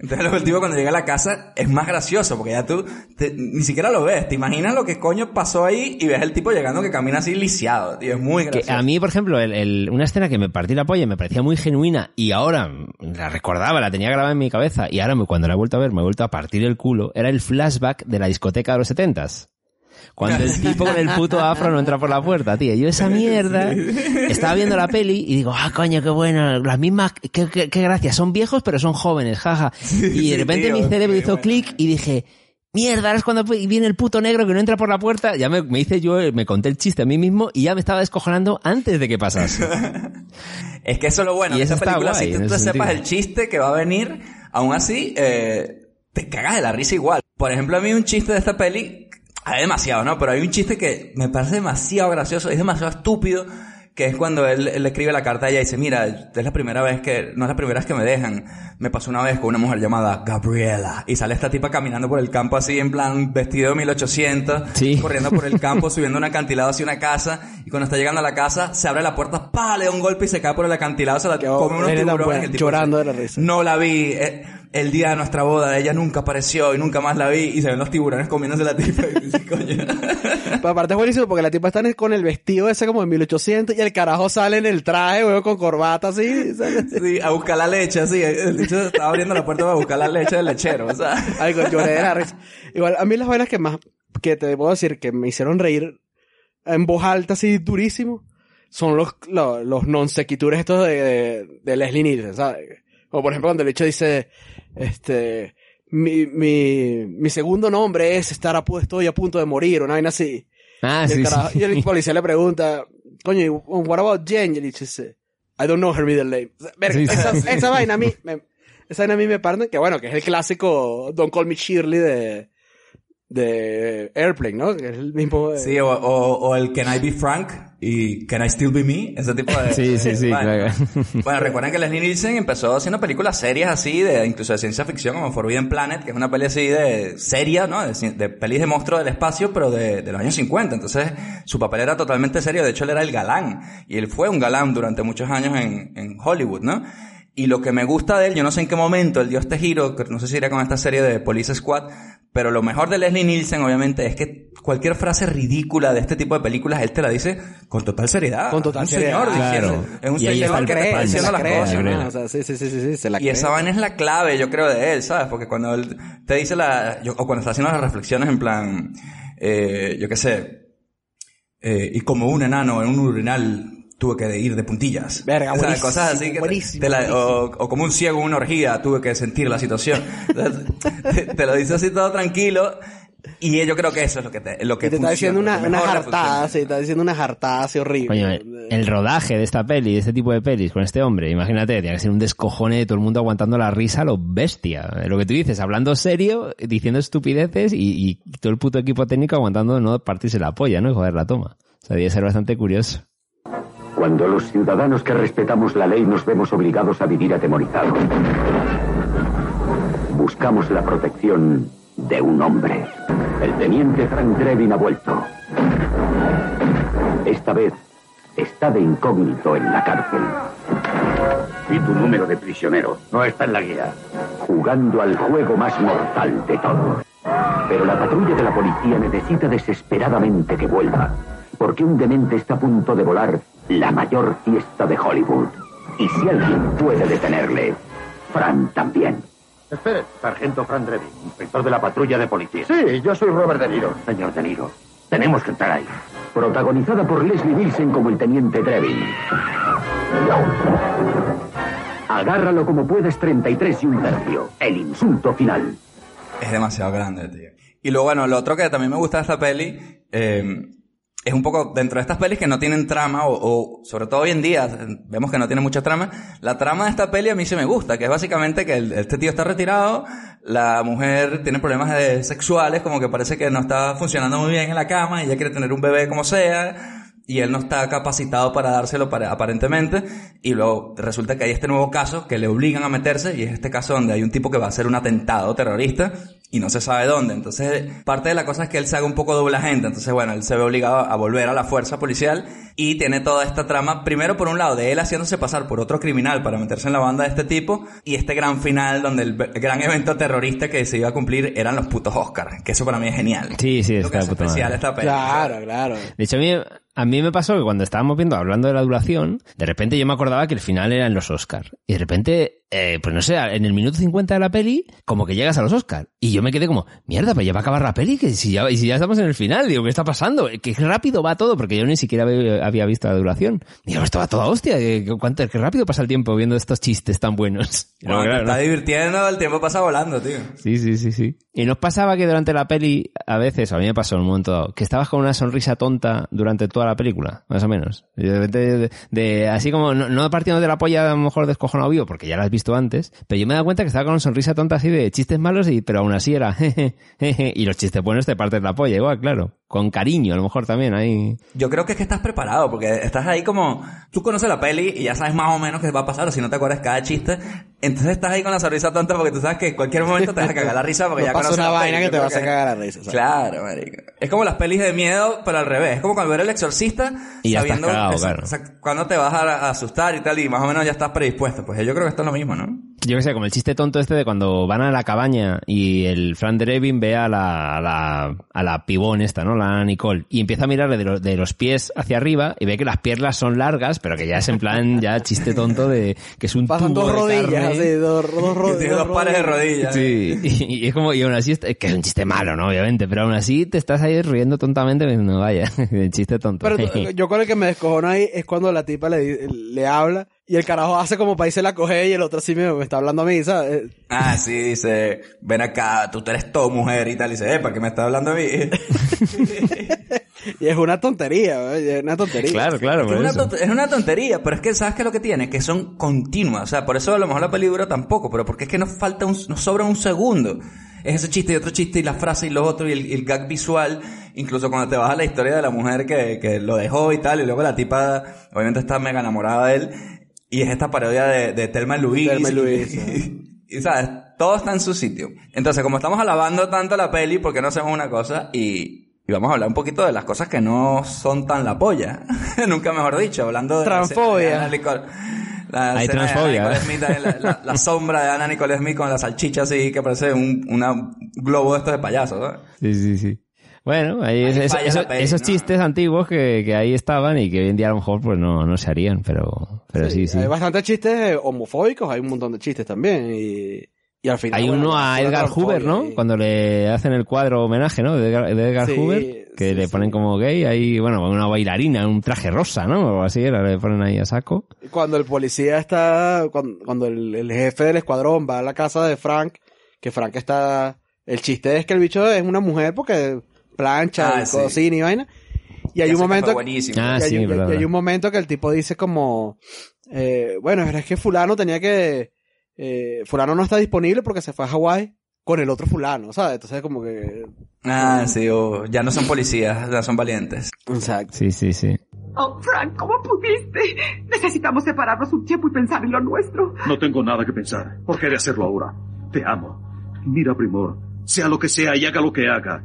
Entonces el tipo cuando llega a la casa es más gracioso, porque ya tú te- ni siquiera lo ves, te imaginas lo que coño pasó ahí y ves el tipo llegando que camina así lisiado, tío, es muy Que gracioso. a mí, por ejemplo, el, el- una escena que me partí la polla y me parecía muy genuina y ahora la recordaba, la tenía grabada en mi cabeza y ahora me- cuando la he vuelto a ver me he vuelto a partir el culo, era el flashback de la discoteca de los setentas. Cuando el tipo con el puto afro no entra por la puerta, tío. Yo esa mierda estaba viendo la peli y digo, ah, coño, qué bueno, las mismas, qué, qué, qué gracia, son viejos pero son jóvenes, jaja. Y de repente tío, mi cerebro hizo bueno. clic y dije, Mierda, ahora es cuando viene el puto negro que no entra por la puerta. Ya me, me hice yo, me conté el chiste a mí mismo y ya me estaba descojonando antes de que pasase. Es que eso es lo bueno. Y esa película, guay, si tú ese sepas el chiste que va a venir, aún así, eh, te cagas de la risa igual. Por ejemplo, a mí un chiste de esta peli, hay demasiado, ¿no? Pero hay un chiste que me parece demasiado gracioso, es demasiado estúpido, que es cuando él, él escribe la carta a ella y dice, mira, es la primera vez que, no es la primera vez que me dejan. Me pasó una vez con una mujer llamada Gabriela. Y sale esta tipa caminando por el campo así, en plan, vestido de 1800, Sí. corriendo por el campo, subiendo un acantilado hacia una casa, y cuando está llegando a la casa, se abre la puerta, pa, le da un golpe y se cae por el acantilado, se la come unos tiburones. el tipo llorando de la risa. No la vi, eh, el día de nuestra boda, ella nunca apareció y nunca más la vi, y se ven los tiburones comiéndose la tipa, y dice, coño. Pero aparte es buenísimo porque la tipa está con el vestido ese como de 1800 y el carajo sale en el traje, weón, con corbata así. sale así. Sí, a buscar la leche, así, el bicho estaba abriendo la puerta para buscar la leche del lechero, o sea. Ay, con lloré de la risa. Igual, a mí las vainas que más, que te puedo decir que me hicieron reír en voz alta así durísimo, son los, los, los non sequitures estos de, de, de Leslie Nielsen, ¿sabes? Como por ejemplo cuando el hecho dice, este, mi, mi, mi segundo nombre es estar a pu- estoy a punto de morir, una vaina así. Ah, y, el sí, carajo- sí. y el policía le pregunta, coño, ¿y what about Jen? Y dice, I don't know her middle name. O sea, verga, Sí, esa, esa vaina a mí, me, esa vaina a mí me parte, que bueno, que es el clásico Don't Call Me Shirley de, de Airplane, ¿no? Que es el mismo... de- Sí, o, o, o el Can I Be Frank y Can I Still Be Me, ese tipo de... Sí, sí, sí, vaina. claro. Bueno, recuerden que Leslie Nielsen empezó haciendo películas serias así, de incluso de ciencia ficción, como Forbidden Planet, que es una peli así de seria, ¿no? De, de pelis de monstruos del espacio, pero de, de los años 50. Entonces, su papel era totalmente serio. De hecho, él era el galán. Y él fue un galán durante muchos años en, en Hollywood, ¿no? Y lo que me gusta de él, yo no sé en qué momento él dio este giro, que no sé si era con esta serie de Police Squad, pero lo mejor de Leslie Nielsen, obviamente, es que cualquier frase ridícula de este tipo de películas, él te la dice con total seriedad. Con total un seriedad. señor diciendo, Claro. es un Y señor que te cree, está se diciendo la las cree, cosas. se ¿no? O sea, sí, sí, sí, sí, sí, se la Y esa vaina es la clave, yo creo, de él, ¿sabes? Porque cuando él te dice la, yo- o cuando está haciendo las reflexiones en plan, eh, yo qué sé, eh, y como un enano en un urinal tuve que ir de puntillas. Verga, O sea, buenísimo, cosas así que te- buenísimo, te la- buenísimo. o, o como un ciego en una orgía tuve que sentir la situación. Entonces, te, te lo dice así todo tranquilo. Y yo creo que eso es lo que te, lo que Y te está funciona, diciendo una, una jartada, sí, está diciendo una jartada así horrible. Coño, el rodaje de esta peli, de este tipo de pelis con este hombre, imagínate, tiene que ser un descojone de todo el mundo aguantando la risa a lo bestia. Lo que tú dices, hablando serio, diciendo estupideces y, y todo el puto equipo técnico aguantando no partirse la polla, ¿no? Y joder la toma. O sea, debe ser bastante curioso. Cuando los ciudadanos que respetamos la ley nos vemos obligados a vivir atemorizados. Buscamos la protección de un hombre. El teniente Frank Drebin ha vuelto. Esta vez está de incógnito en la cárcel. Y tu número de prisionero no está en la guía. jugando al juego más mortal de todos. Pero la patrulla de la policía necesita desesperadamente que vuelva, porque un demente está a punto de volar la mayor fiesta de Hollywood. Y si alguien puede detenerle, Fran también. Espere, sargento Fran Drebin, inspector de la patrulla de policía. Sí, yo soy Robert De Niro. Señor De Niro, tenemos que entrar ahí. Protagonizada por Leslie Nielsen como el teniente Drevin. Agárralo como puedas 33 y un tercio. El insulto final. Es demasiado grande, tío. Y luego, bueno, lo otro que también me gusta de esta peli, eh, es un poco dentro de estas pelis que no tienen trama, o, o sobre todo hoy en día, vemos que no tiene mucha trama. La trama de esta peli a mí sí me gusta, que es básicamente que el- este tío está retirado, la mujer tiene problemas de- sexuales, como que parece que no está funcionando muy bien en la cama, y ella quiere tener un bebé como sea, y él no está capacitado para dárselo para, aparentemente y luego resulta que hay este nuevo caso que le obligan a meterse y es este caso donde hay un tipo que va a hacer un atentado terrorista y no se sabe dónde. Entonces, parte de la cosa es que él se haga un poco doble agente. Entonces, bueno, él se ve obligado a volver a la fuerza policial y tiene toda esta trama, primero por un lado, de él haciéndose pasar por otro criminal para meterse en la banda de este tipo y este gran final donde el, gran evento terrorista que se iba a cumplir eran los putos Oscars, que eso para mí es genial. Sí, sí, Lo está que puta especial esta peli. Claro, claro. De hecho, a mí, a mí me pasó que cuando estábamos viendo, hablando de la duración, de repente yo me acordaba que el final era en los Oscars. Y de repente, eh, pues no sé, en el minuto 50 de la peli, como que llegas a los Oscars. Y yo me quedé como, mierda, pues ya va a acabar la peli, que si ya, y si ya estamos en el final, digo, ¿qué está pasando? Que rápido va todo, porque yo ni siquiera había, visto la duración. Digo, esto va toda hostia, cuánto, qué rápido pasa el tiempo viendo estos chistes tan buenos. Te claro, estás ¿no? divirtiendo, el tiempo pasa volando, tío. Sí, sí, sí, sí. Y nos pasaba que durante la peli, a veces, a mí me pasó en un momento dado, que estabas con una sonrisa tonta durante toda la película, más o menos. De, de- así como, no, no partiendo de la polla a lo mejor descojonado vivo, porque ya la has visto antes, pero yo me he dado cuenta que estaba con una sonrisa tonta así de chistes malos, y, pero aún así era, jeje, jeje, y los chistes buenos te partes la polla, igual, claro. Con cariño, a lo mejor también, ahí. Yo creo que es que estás preparado, porque estás ahí como, tú conoces la peli y ya sabes más o menos qué va a pasar, o si no te acuerdas cada chiste, entonces estás ahí con la sonrisa tonta porque tú sabes que en cualquier momento te vas a cagar la risa porque No ya pasa conoces una vaina que te vas a cagar la risa, ¿sabes? Claro, marico. Es como las pelis de miedo, pero al revés. Es como cuando ver el exorcista, Y ya estás sabiendo cagado, claro. o sea, cuando te vas a, a asustar y tal, y más o menos ya estás predispuesto. Pues yo creo que esto es lo mismo, ¿no? Yo que sé, como el chiste tonto este de cuando van a la cabaña y el Fran Drebin ve a la, a la, a la pibón esta, ¿no? La Nicole. Y empieza a mirarle de, lo- de los pies hacia arriba y ve que las piernas son largas, pero que ya es en plan, ya chiste tonto de que es un Pasan tubo dos de rodillas, carne. así, dos, dos rodillas. tiene dos pares de rodillas. Sí, y, y es como, y aún así, es, que es un chiste malo, ¿no? Obviamente, pero aún así te estás ahí riendo tontamente, no vaya, el chiste tonto. Pero tú- yo con el que me descojono ahí es cuando la tipa le, di- le habla y el carajo hace como para irse la coge y el otro sí me, me está hablando a mí, ¿sabes? Ah, sí, dice, ven acá, tú eres todo mujer y tal. Y dice, eh, ¿para qué me estás hablando a mí? Y es una tontería, ¿eh? es una tontería. claro, claro, Es por una, eso. es una tontería, pero es que ¿sabes qué es lo que tiene? Que son continuas. O sea, por eso a lo mejor la peli dura tampoco, pero porque es que nos falta un, nos sobra un segundo. es ese chiste y otro chiste y la frase y lo otro y el, y el gag visual. Incluso cuando te vas a la historia de la mujer que, que lo dejó y tal, y luego la tipa obviamente está mega enamorada de él. Y es esta parodia de, de Thelma y Louise. Thelma y Louise, Y, y, sabes, todo está en su sitio. Entonces, como estamos alabando tanto la peli, ¿por qué no hacemos una cosa? Y, y vamos a hablar un poquito de las cosas que no son tan la polla. Nunca mejor dicho, hablando de... la Transfobia. de la Hay escena de transfobia, Anna ¿eh? Nicole Smith, la, la- la sombra de Ana Nicole Smith con la salchicha así que parece un una globo de estos de payaso, ¿sabes? Sí, sí, sí. Bueno, ahí Ahí es- falla eso- la peli, esos ¿no? chistes antiguos que, que ahí estaban y que hoy en día a lo mejor pues no, no se harían, pero, pero sí, sí. Hay bastantes chistes homofóbicos, hay un montón de chistes también. Y, y al final. Hay bueno, uno a Edgar Hoover, ¿no? y- Cuando le hacen el cuadro homenaje, ¿no? De Edgar, de Edgar Sí, Hoover, que sí, le sí. ponen como gay, ahí, bueno, una bailarina, un traje rosa, ¿no? O así, le ponen ahí a saco. Cuando el policía está, cuando, cuando el, el jefe del escuadrón va a la casa de Frank, que Frank está, el chiste es que el bicho es una mujer porque plancha Ah, y sí. cocina y vaina. Y hay Ya un momento, buenísimo. Ah, y hay, sí, y verdad, hay un momento que el tipo dice como, eh, bueno, es que fulano tenía que, eh, fulano no está disponible porque se fue a Hawái con el otro fulano, ¿sabes? Entonces como que, Ah, sí, o ya no son policías, ya son valientes. exacto. Sí, sí, sí. Oh, Frank, ¿cómo pudiste? Necesitamos separarnos un tiempo y pensar en lo nuestro. No tengo nada que pensar. ¿Por qué de hacerlo ahora? Te amo. Mira, Primor, sea lo que sea y haga lo que haga.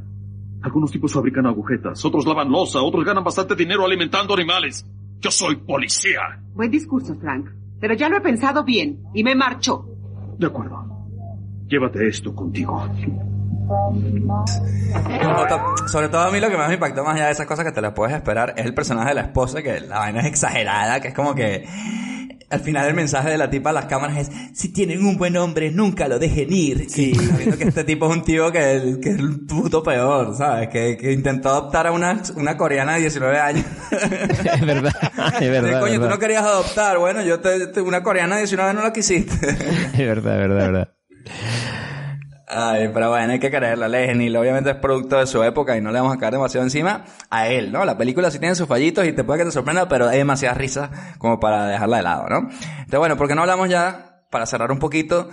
Algunos tipos fabrican agujetas, otros lavan losa, otros ganan bastante dinero alimentando animales. Yo soy policía. Buen discurso, Frank. Pero ya lo he pensado bien y me marcho. De acuerdo. Llévate esto contigo. Sobre to- Sobre todo a mí lo que más me impactó más allá de esas cosas que te las puedes esperar es el personaje de la esposa, que la vaina es exagerada, que es como que al final el mensaje de la tipa a las cámaras es si tienen un buen hombre nunca lo dejen ir. Sí. Sabiendo que este tipo es un tío que, que es el puto peor, ¿sabes? Que, que intentó adoptar a una, una coreana de 19 años. Es verdad, es verdad. Coño, tú no querías adoptar. Bueno, yo te, te- una coreana de 19 no la quisiste. Es verdad, es verdad, es verdad. Ay, pero bueno, hay que creerle a Lesney. Obviamente es producto de su época y no le vamos a caer demasiado encima a él, ¿no? La película sí tiene sus fallitos y te puede que te sorprenda, pero hay demasiada risa como para dejarla de lado, ¿no? Entonces, bueno, ¿por qué no hablamos ya, para cerrar un poquito?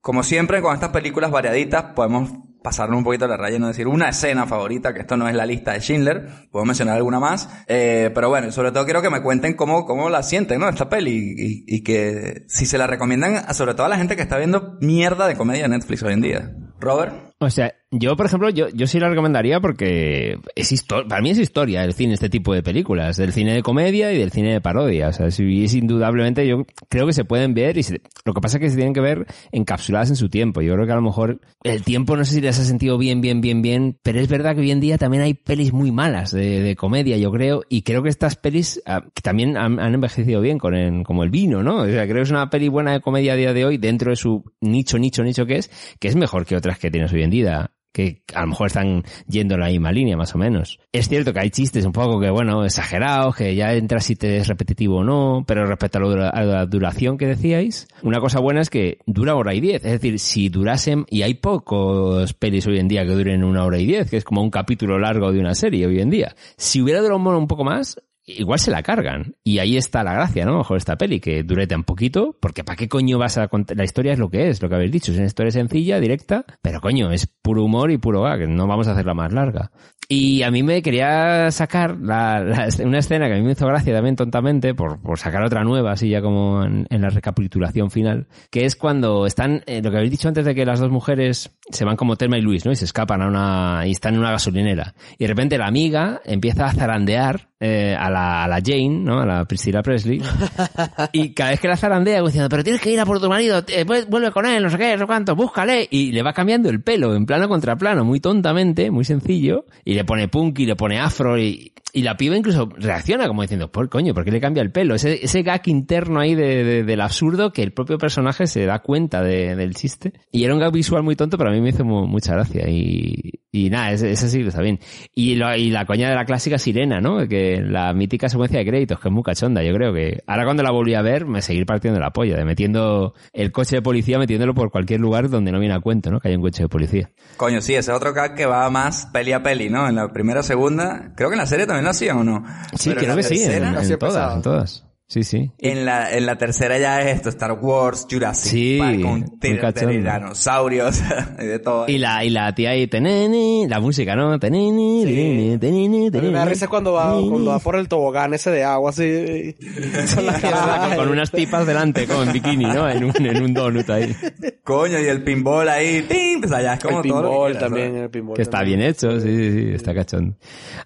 Como siempre, con estas películas variaditas, podemos pasarnos un poquito la raya y no decir una escena favorita, que esto no es la lista de Schindler, puedo mencionar alguna más, eh, pero bueno, sobre todo quiero que me cuenten cómo, cómo la sienten, ¿no? Esta peli, y, y que si se la recomiendan, a- sobre todo a la gente que está viendo mierda de comedia en Netflix hoy en día. Robert. O sea, yo, por ejemplo, yo, yo sí la recomendaría porque es histo- para mí es historia el cine, este tipo de películas, del cine de comedia y del cine de parodia. O sea, sí, es indudablemente, yo creo que se pueden ver y se- lo que pasa es que se tienen que ver encapsuladas en su tiempo. Yo creo que a lo mejor el tiempo no sé si les ha sentido bien, bien, bien, bien, pero es verdad que hoy en día también hay pelis muy malas de, de comedia, yo creo, y creo que estas pelis ah, que también han, han envejecido bien con el, como el vino, ¿no? O sea, creo que es una peli buena de comedia a día de hoy dentro de su nicho, nicho, nicho que es, que es mejor que otras que tienes hoy en día que a lo mejor están yendo en la misma línea, más o menos. Es cierto que hay chistes un poco que, bueno, exagerados, que ya entras si te es repetitivo o no, pero respecto a, a la duración que decíais, una cosa buena es que dura hora y diez. Es decir, si durasen, y hay pocos pelis hoy en día que duren una hora y diez, que es como un capítulo largo de una serie hoy en día. Si hubiera durado un poco más, igual se la cargan. Y ahí está la gracia, ¿no? Mejor esta peli, que dure tan poquito, porque ¿para qué coño vas a contar? La historia es lo que es, lo que habéis dicho. Es una historia sencilla, directa, pero coño, es puro humor y puro gag. No vamos a hacerla más larga. Y a mí me quería sacar la, la- una escena que a mí me hizo gracia también tontamente, por, por sacar otra nueva, así ya como en, en la recapitulación final, que es cuando están, eh, lo que habéis dicho antes de que las dos mujeres se van como Telma y Luis, ¿no? Y se escapan a una, y están en una gasolinera. Y de repente la amiga empieza a zarandear eh, a, la, Jane, ¿no? A la Priscilla Presley. y cada vez que la zarandea, va diciendo, pero tienes que ir a por tu marido, eh, vuel- vuelve con él, no sé qué, no sé cuánto, búscale. Y le va cambiando el pelo en plano contra plano, muy tontamente, muy sencillo. Y le pone punk y le pone afro y, y la piba incluso reacciona como diciendo, por coño, ¿por qué le cambia el pelo? Ese, ese gag interno ahí de, de- del absurdo que el propio personaje se da cuenta de- del chiste. Y era un gag visual muy tonto, pero a mí me hizo mu- mucha gracia. Y, y nada, ese, ese está bien. Y la coña de la clásica sirena, ¿no? Que la mítica secuencia de créditos, que es muy cachonda, yo creo que ahora cuando la volví a ver me seguir partiendo la polla, de metiendo el coche de policía, metiéndolo por cualquier lugar donde no viene a cuento, ¿no? Que hay un coche de policía. Coño, sí, ese otro gag que va más peli a peli, ¿no? En la primera, segunda. Creo que en la serie también lo hacían o no. Sí, Pero en creo que sí, en, en Así todas, en todas. Sí, sí. En la, en la tercera ya es esto, Star Wars, Jurassic Sí, Park, con tiranosaurios y de todo. Y la, y la tía ahí, teneni, la música, ¿no? Teneni, teneni, teneni, A mí me da teneni. risa cuando va, cuando va por el tobogán ese de agua así. Con la cara. con, con unas tipas delante, con bikini, ¿no? En un, en un donut ahí. Coño, y el pinball ahí, ¡pim! Pues allá es como El todo lo que pinball quieras, también, el pinball. Que está también. bien hecho, sí, sí, sí, está cachondo.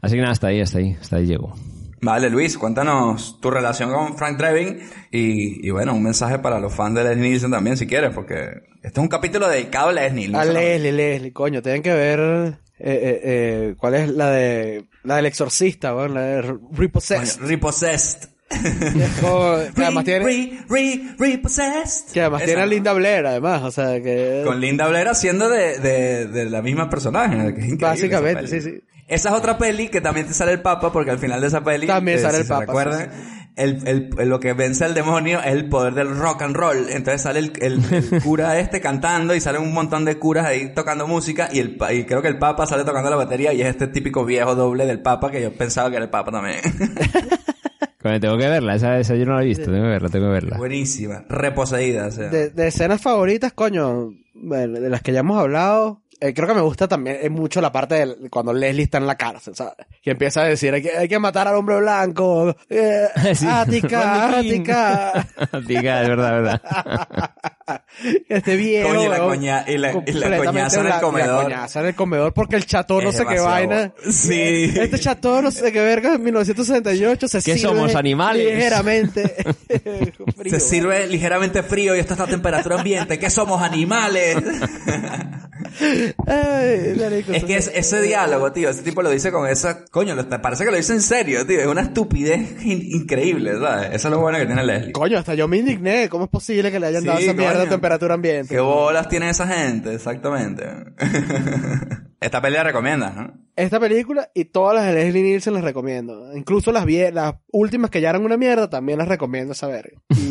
Así que nada, hasta ahí, hasta ahí, hasta ahí llego. Vale, Luis, cuéntanos tu relación con Frank Drebin y, y bueno, un mensaje para los fans de Leslie Nielsen también, si quieres, porque este es un capítulo dedicado a Leslie. no A Leslie, Leslie, coño, tienen que ver eh, eh, eh, cuál es la de la del exorcista, bueno, la de Repossessed. Coño, Repossessed. Con- que además tiene, Re, re, repossessed. que además tiene a. Linda Blair, además, o sea que Con Linda Blair haciendo de, de, de la misma personaje, que es increíble básicamente, sí, sí. Esa es otra peli que también te sale el Papa, porque al final de esa peli, También eh, sale si el se Papa, recuerdan, sí, El, el- el- lo que vence al demonio es el poder del rock and roll. Entonces sale el, el- el cura este cantando y salen un montón de curas ahí tocando música y, el, pa- y creo que el Papa sale tocando la batería y es este típico viejo doble del Papa que yo pensaba que era el Papa también. Tengo que verla, esa, esa yo no la he visto, tengo que verla, tengo que verla. Buenísima, reposeída. O sea. De, de escenas favoritas, coño, bueno, de las que ya hemos hablado, eh, creo que me gusta también es mucho la parte de cuando Leslie está en la cárcel, ¿sabes? Que empieza a decir, hay que, hay que matar al hombre blanco, eh, Sí. Ática. Ática, Ática, es verdad, verdad. este viejo. Coño, y la coña- y la- y la coñaza en el comedor. La coñaza en el comedor porque el chatón no sé qué vaina. Sí. Este chatón no sé qué verga en 1968 se ¿Qué sirve somos, animales? Ligeramente. frío, Se sirve ligeramente frío y esto está a temperatura ambiente. ¿Qué somos animales? Ay, marico, es que es- ese diálogo, tío, ese tipo lo dice con esa... Coño, lo- parece que lo dice en serio, tío. Es una estupidez in- increíble, ¿sabes? Eso es lo bueno que tiene Leslie. Coño, hasta yo me indigné. ¿Cómo es posible que le hayan Sí, dado esa mierda coño. temperatura ambiente? ¿Qué bolas tiene esa gente? Exactamente. Esta pelea recomiendas, ¿no? Esta película y todas las de Leslie Nielsen las recomiendo. Incluso las las últimas que ya eran una mierda también las recomiendo saber. Y,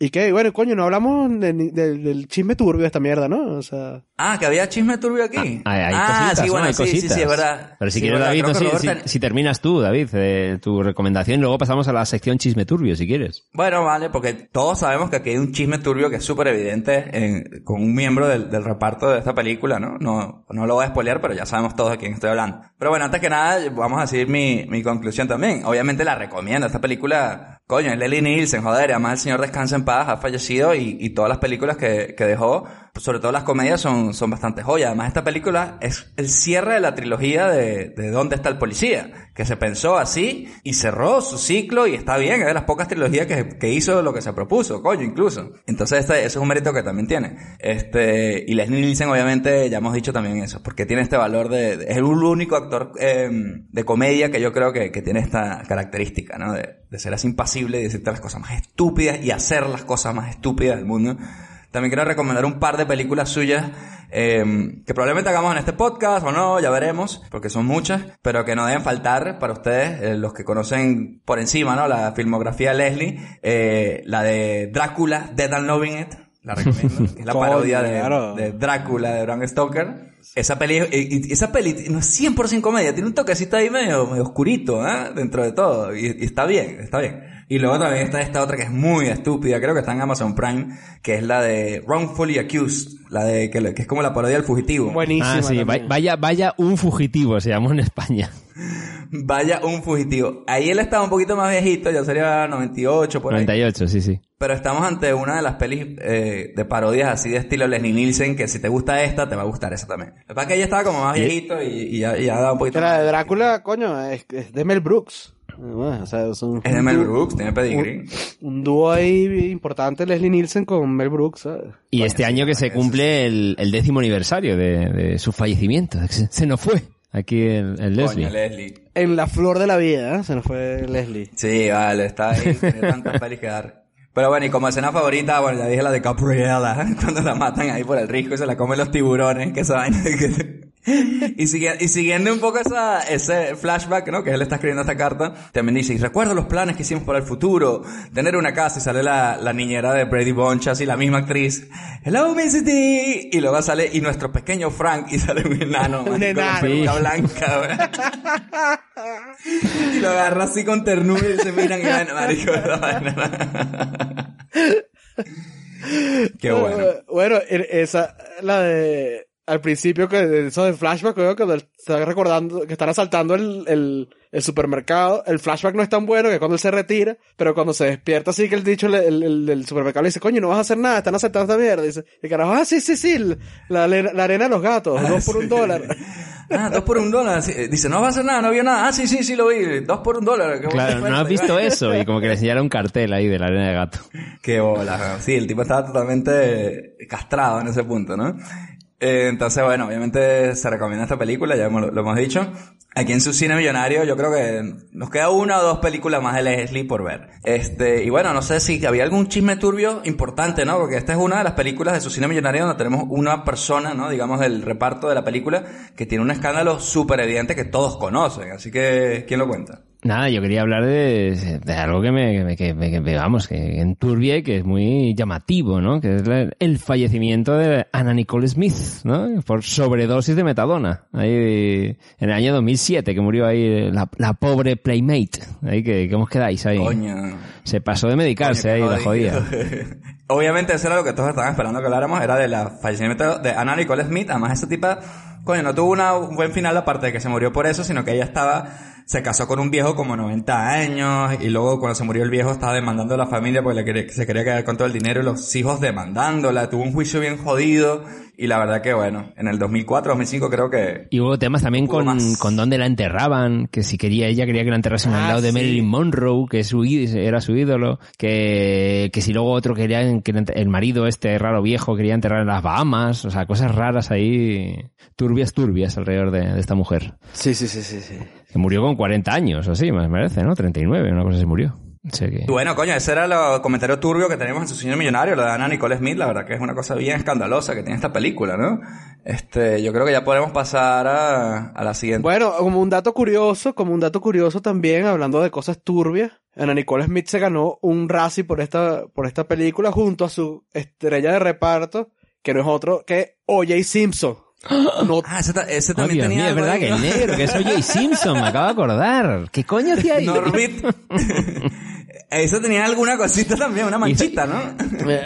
y qué, bueno, coño, no hablamos de del- chisme turbio de esta mierda, ¿no? O sea, Ah, que había chisme turbio aquí. Hay, hay ah, cositas, sí, ¿no? bueno, Hay sí, sí, cositas. sí, es verdad. Pero si Sí, quieres, David, no, si, Robert si- ten- si terminas tú, David, eh, tu recomendación, y luego pasamos a la sección chisme turbio, si quieres. Bueno, vale, porque todos sabemos que aquí hay un chisme turbio que es súper evidente en- con un miembro del, del reparto de esta película, ¿no? ¿no? No lo voy a spoilear, pero ya sabemos todos de quién estoy hablando. Pero bueno, antes que nada, vamos a decir mi, mi conclusión también. Obviamente la recomiendo. Esta película, coño, es Leslie Nielsen, joder, además el señor descansa en paz, ha fallecido y, y todas las películas que, que dejó, sobre todo las comedias, son, son bastante joyas. Además, esta película es el cierre de la trilogía de, de ¿Dónde está el policía? Que se pensó así y cerró su ciclo y está bien, es de las pocas trilogías que, que hizo lo que se propuso, coño, incluso. Entonces, este, eso es un mérito que también tiene. Este, y Leslie Nielsen, obviamente, ya hemos dicho también eso, porque tiene este valor de, es el único actor eh, de comedia que yo creo que, que tiene esta característica, ¿no? De, de ser así impasible y decirte las cosas más estúpidas y hacer las cosas más estúpidas del mundo. También quiero recomendar un par de películas suyas eh, que probablemente hagamos en este podcast o no, ya veremos, porque son muchas, pero que no deben faltar para ustedes, eh, los que conocen por encima, ¿no? La filmografía de Leslie, eh, la de Drácula, Dead and Loving It, la recomiendo. es la parodia de, claro. de Drácula de Bram Stoker. Esa peli, y- y- esa peli no es 100% comedia, tiene un toquecito ahí medio, medio oscurito, ¿eh? Dentro de todo. Y, y está bien, está bien. Y luego también está esta otra que es muy estúpida, creo que está en Amazon Prime, que es la de Wrongfully Accused, la de, que, que es como la parodia del fugitivo. buenísima. Ah, sí, vaya, vaya un fugitivo, se llamó en España. Vaya un fugitivo. Ahí él estaba un poquito más viejito, ya sería 98 por ahí. 98, sí, sí. Pero estamos ante una de las pelis eh, de parodias así de estilo Leslie Nielsen, que si te gusta esta, te va a gustar esa también. Lo que pasa es que ella estaba como más viejito y, y ya, ya daba un poquito la de. Drácula, coño, es, es de Mel Brooks. Bueno, o sea, es un, Es de Mel Brooks, tiene pedigree. Un, un dúo ahí importante, Leslie Nielsen con Mel Brooks, ¿sabes? Y este sí, año que se cumple el, el décimo aniversario de, de su fallecimiento. Se, se nos fue aquí el, el Leslie. Coño, Leslie. En la flor de la vida, ¿eh? Se nos fue Leslie. Sí, vale, está ahí, tiene tantas pelis que dar. Pero bueno, y como escena favorita, bueno, ya dije la de Capriela, cuando la matan ahí por el risco y se la comen los tiburones, que esa vaina que- Y, sigue- y siguiendo un poco esa, ese flashback, ¿no? Que él está escribiendo esta carta, también dice, y recuerdo los planes que hicimos para el futuro, tener una casa y sale la, la niñera de Brady Bunch, así la misma actriz, Hello, Missy D. Y luego sale, y nuestro pequeño Frank, y sale un enano, Un marico, con la blanca. Y lo agarra así con ternura y se miran y van, marico. Qué bueno. Bueno, e- esa, la de, al principio que eso de flashback, creo que él está recordando que están asaltando el, el, el supermercado, el flashback no es tan bueno que cuando él se retira, pero cuando se despierta así que el dicho le- el, el, del supermercado le dice, coño, no vas a hacer nada, están asaltando esta mierda, dice, y carajo, ah, sí, sí, sí, la, arena- la arena de los gatos, dos por un dólar. Ah, dos por un dólar. Eh, Dice, no va a hacer nada, no vio nada. Ah, sí, sí, sí lo vi. Dos por un dólar. Claro, no has visto eso y como que le enseñaron un cartel ahí de la arena de gato. Qué bola. Sí, el tipo estaba totalmente castrado en ese punto, ¿no? Eh, entonces, bueno, obviamente se recomienda esta película, ya hemos- lo hemos dicho. Aquí en su cine millonario, yo creo que nos queda una o dos películas más de Leslie por ver. Este, y bueno, no sé si había algún chisme turbio importante, ¿no? Porque esta es una de las películas de su cine millonario donde tenemos una persona, ¿no? Digamos, del reparto de la película que tiene un escándalo súper evidente que todos conocen. Así que, ¿quién lo cuenta? Nada, yo quería hablar de, de algo que me, que me- que me- vamos, que enturbia y que es muy llamativo, ¿no? Que es la- el fallecimiento de Anna Nicole Smith, ¿no? Por sobredosis de metadona. Ahí, en el año 2007, que murió ahí la, la pobre Playmate. Ahí que, ¿cómo os quedáis ahí? Coño. Se pasó de medicarse ahí, la jodida. Obviamente eso era lo que todos estaban esperando que habláramos, era de la fallecimiento de Anna Nicole Smith. Además esa tipa, coño, no tuvo una- un buen final aparte de que se murió por eso, sino que ella estaba, se casó con un viejo como 90 años y luego cuando se murió el viejo estaba demandando a la familia porque le quería- se quería quedar con todo el dinero y los hijos demandándola. Tuvo un juicio bien jodido y la verdad que bueno, en el 2004, 2005 creo que Y hubo temas también Hubo con, más. con dónde la enterraban, que si quería ella quería que la enterrasen al Ah, lado de. Marilyn Monroe, que su, era su ídolo, que, que si luego otro quería que el marido este raro viejo quería enterrar en las Bahamas, o sea, cosas raras ahí, turbias, turbias alrededor de, de esta mujer, Sí, sí, sí, sí, sí. Que murió con 40 años, o así, me parece, ¿no? 39, una cosa se murió. Que... Bueno, coño, ese era el comentario turbio que tenemos en su cine millonario, lo de Anna Nicole Smith, la verdad que es una cosa bien escandalosa que tiene esta película, ¿no? Este, yo creo que ya podemos pasar a, a la siguiente. Bueno, como un dato curioso, como un dato curioso también, hablando de cosas turbias, Ana Nicole Smith se ganó un Razzie por esta, por esta película junto a su estrella de reparto, que no es otro que O.J. Simpson. No, Ah, ese, ta- ese Oh, también Dios tenía mío, es verdad que el ¿no? negro, que es O.J. Simpson, me acabo de acordar. ¿Qué coño hacía ahí? Norbit. Ese tenía alguna cosita también, una manchita, ¿no?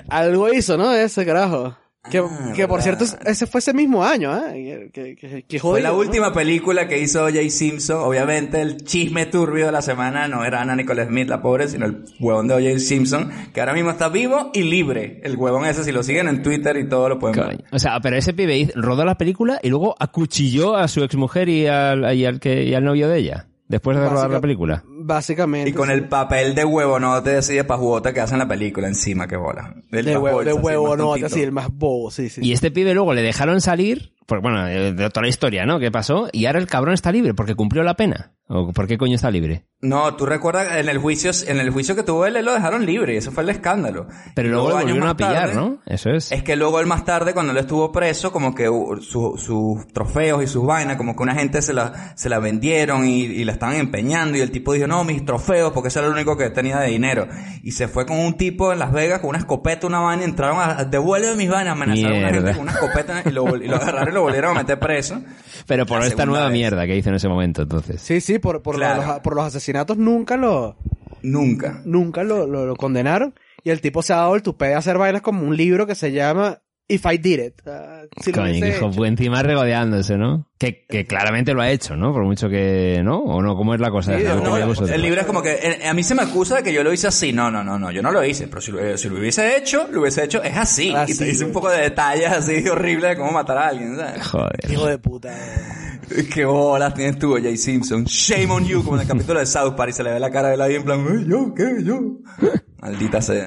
algo hizo, ¿no? Ese carajo. Que, Ah, que por cierto, ese fue ese mismo año, ¿eh? Que, que, que Fue la ¿no? última película que hizo O.J. Simpson. Obviamente el chisme turbio de la semana no era Anna Nicole Smith, la pobre, sino el huevón de O.J. Simpson, que ahora mismo está vivo y libre. El huevón ese, si lo siguen en Twitter y todo lo pueden ver. O sea, pero ese pibe rodó la película y luego acuchilló a su exmujer y al, y al, que, y al novio de ella. Después de rodar la película. Básicamente. Y con sí. el papel de huevonote así de pajuota que hacen la película encima, que bola. El De huevo, de bolsa, huevo, no, así, el más bobo, sí, sí. Y este pibe luego le dejaron salir, pues bueno, eh, de toda la historia, ¿no? ¿Qué pasó? Y ahora el cabrón está libre porque cumplió la pena. ¿O por qué coño está libre? No, tú recuerdas, en el juicio, en el juicio que tuvo él, él lo dejaron libre, eso fue el escándalo. Pero Y luego lo volvieron a pillar, tarde- ¿no? Eso es. Es que luego él más tarde, cuando él estuvo preso, como que uh, su- sus trofeos y sus vainas, como que una gente se la, se la vendieron y, y la estaban empeñando, y el tipo dijo, no, mis trofeos, porque ese era el único que tenía de dinero. Y se fue con un tipo en Las Vegas con una escopeta, una vaina, entraron a, devuelve mis vainas, amenazaron a una Mierda. gente con una escopeta y lo, y lo agarraron lo volvieron a meter preso. Pero por esta nueva vez. mierda que hizo en ese momento, entonces. Sí, sí, por, por, Claro. los, por los asesinatos nunca lo, Nunca. nunca lo, lo, lo condenaron. Y el tipo se ha dado el tupé de hacer vainas como un libro que se llama If I Did It. Ah, si lo Coño, que hijo, fue encima regodeándose, ¿no? Que, que claramente lo ha hecho, ¿no? Por mucho que, ¿no? ¿O no? ¿Cómo es la cosa? Sí, ¿Lo No, vosotros? el libro es como que eh, a mí se me acusa de que yo lo hice así. No, no, no, no, yo no lo hice. Pero si lo, eh, si lo hubiese hecho, lo hubiese hecho es así. Así, y te dice un güey. poco de detalles así horribles de cómo matar a alguien. ¿sabes? Joder. Hijo de puta. Qué bolas tienes tú, Jay Simpson. Shame on you, como en el capítulo de South Park y se le ve la cara de la en plan, "Ay, yo, ¿qué? Yo. Maldita sea.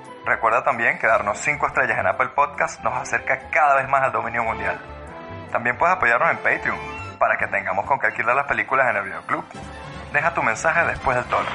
Recuerda también que darnos 5 estrellas en Apple Podcast nos acerca cada vez más al dominio mundial. También puedes apoyarnos en Patreon para que tengamos con qué alquilar las películas en el videoclub. Deja tu mensaje después del tono.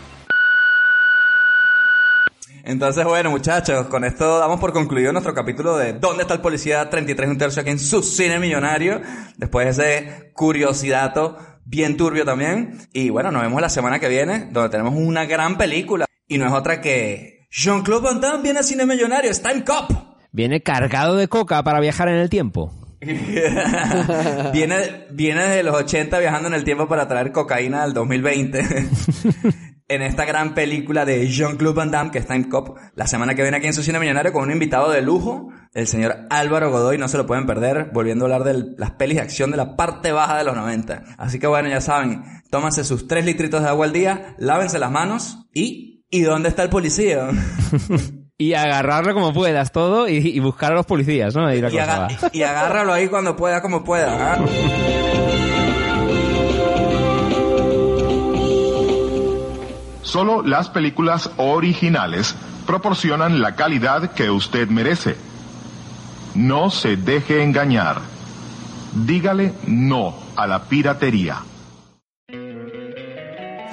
Entonces, bueno, muchachos, con esto damos por concluido nuestro capítulo de ¿Dónde está el policía 33 un tercio aquí en su cine millonario? Después de ese curiosidato bien turbio también. Y bueno, nos vemos la semana que viene, donde tenemos una gran película. Y no es otra que Jean-Claude Van Damme viene a cine millonario, es Time Cop. Viene cargado de coca para viajar en el tiempo. viene, viene de los 80 viajando en el tiempo para traer cocaína al 2020. en esta gran película de Jean-Claude Van Damme, que es Time Cop, la semana que viene aquí en su cine millonario con un invitado de lujo, el señor Álvaro Godoy, no se lo pueden perder, volviendo a hablar de las pelis de acción de la parte baja de los 90. Así que bueno, ya saben, tómanse sus 3 litritos de agua al día, lávense las manos y... ¿Y dónde está el policía? y agarrarlo como puedas todo y, y buscar a los policías, ¿no? Y, la y, cosa aga- va. y agárralo ahí cuando pueda, como pueda. ¿ah? Solo las películas originales proporcionan la calidad que usted merece. No se deje engañar. Dígale no a la piratería.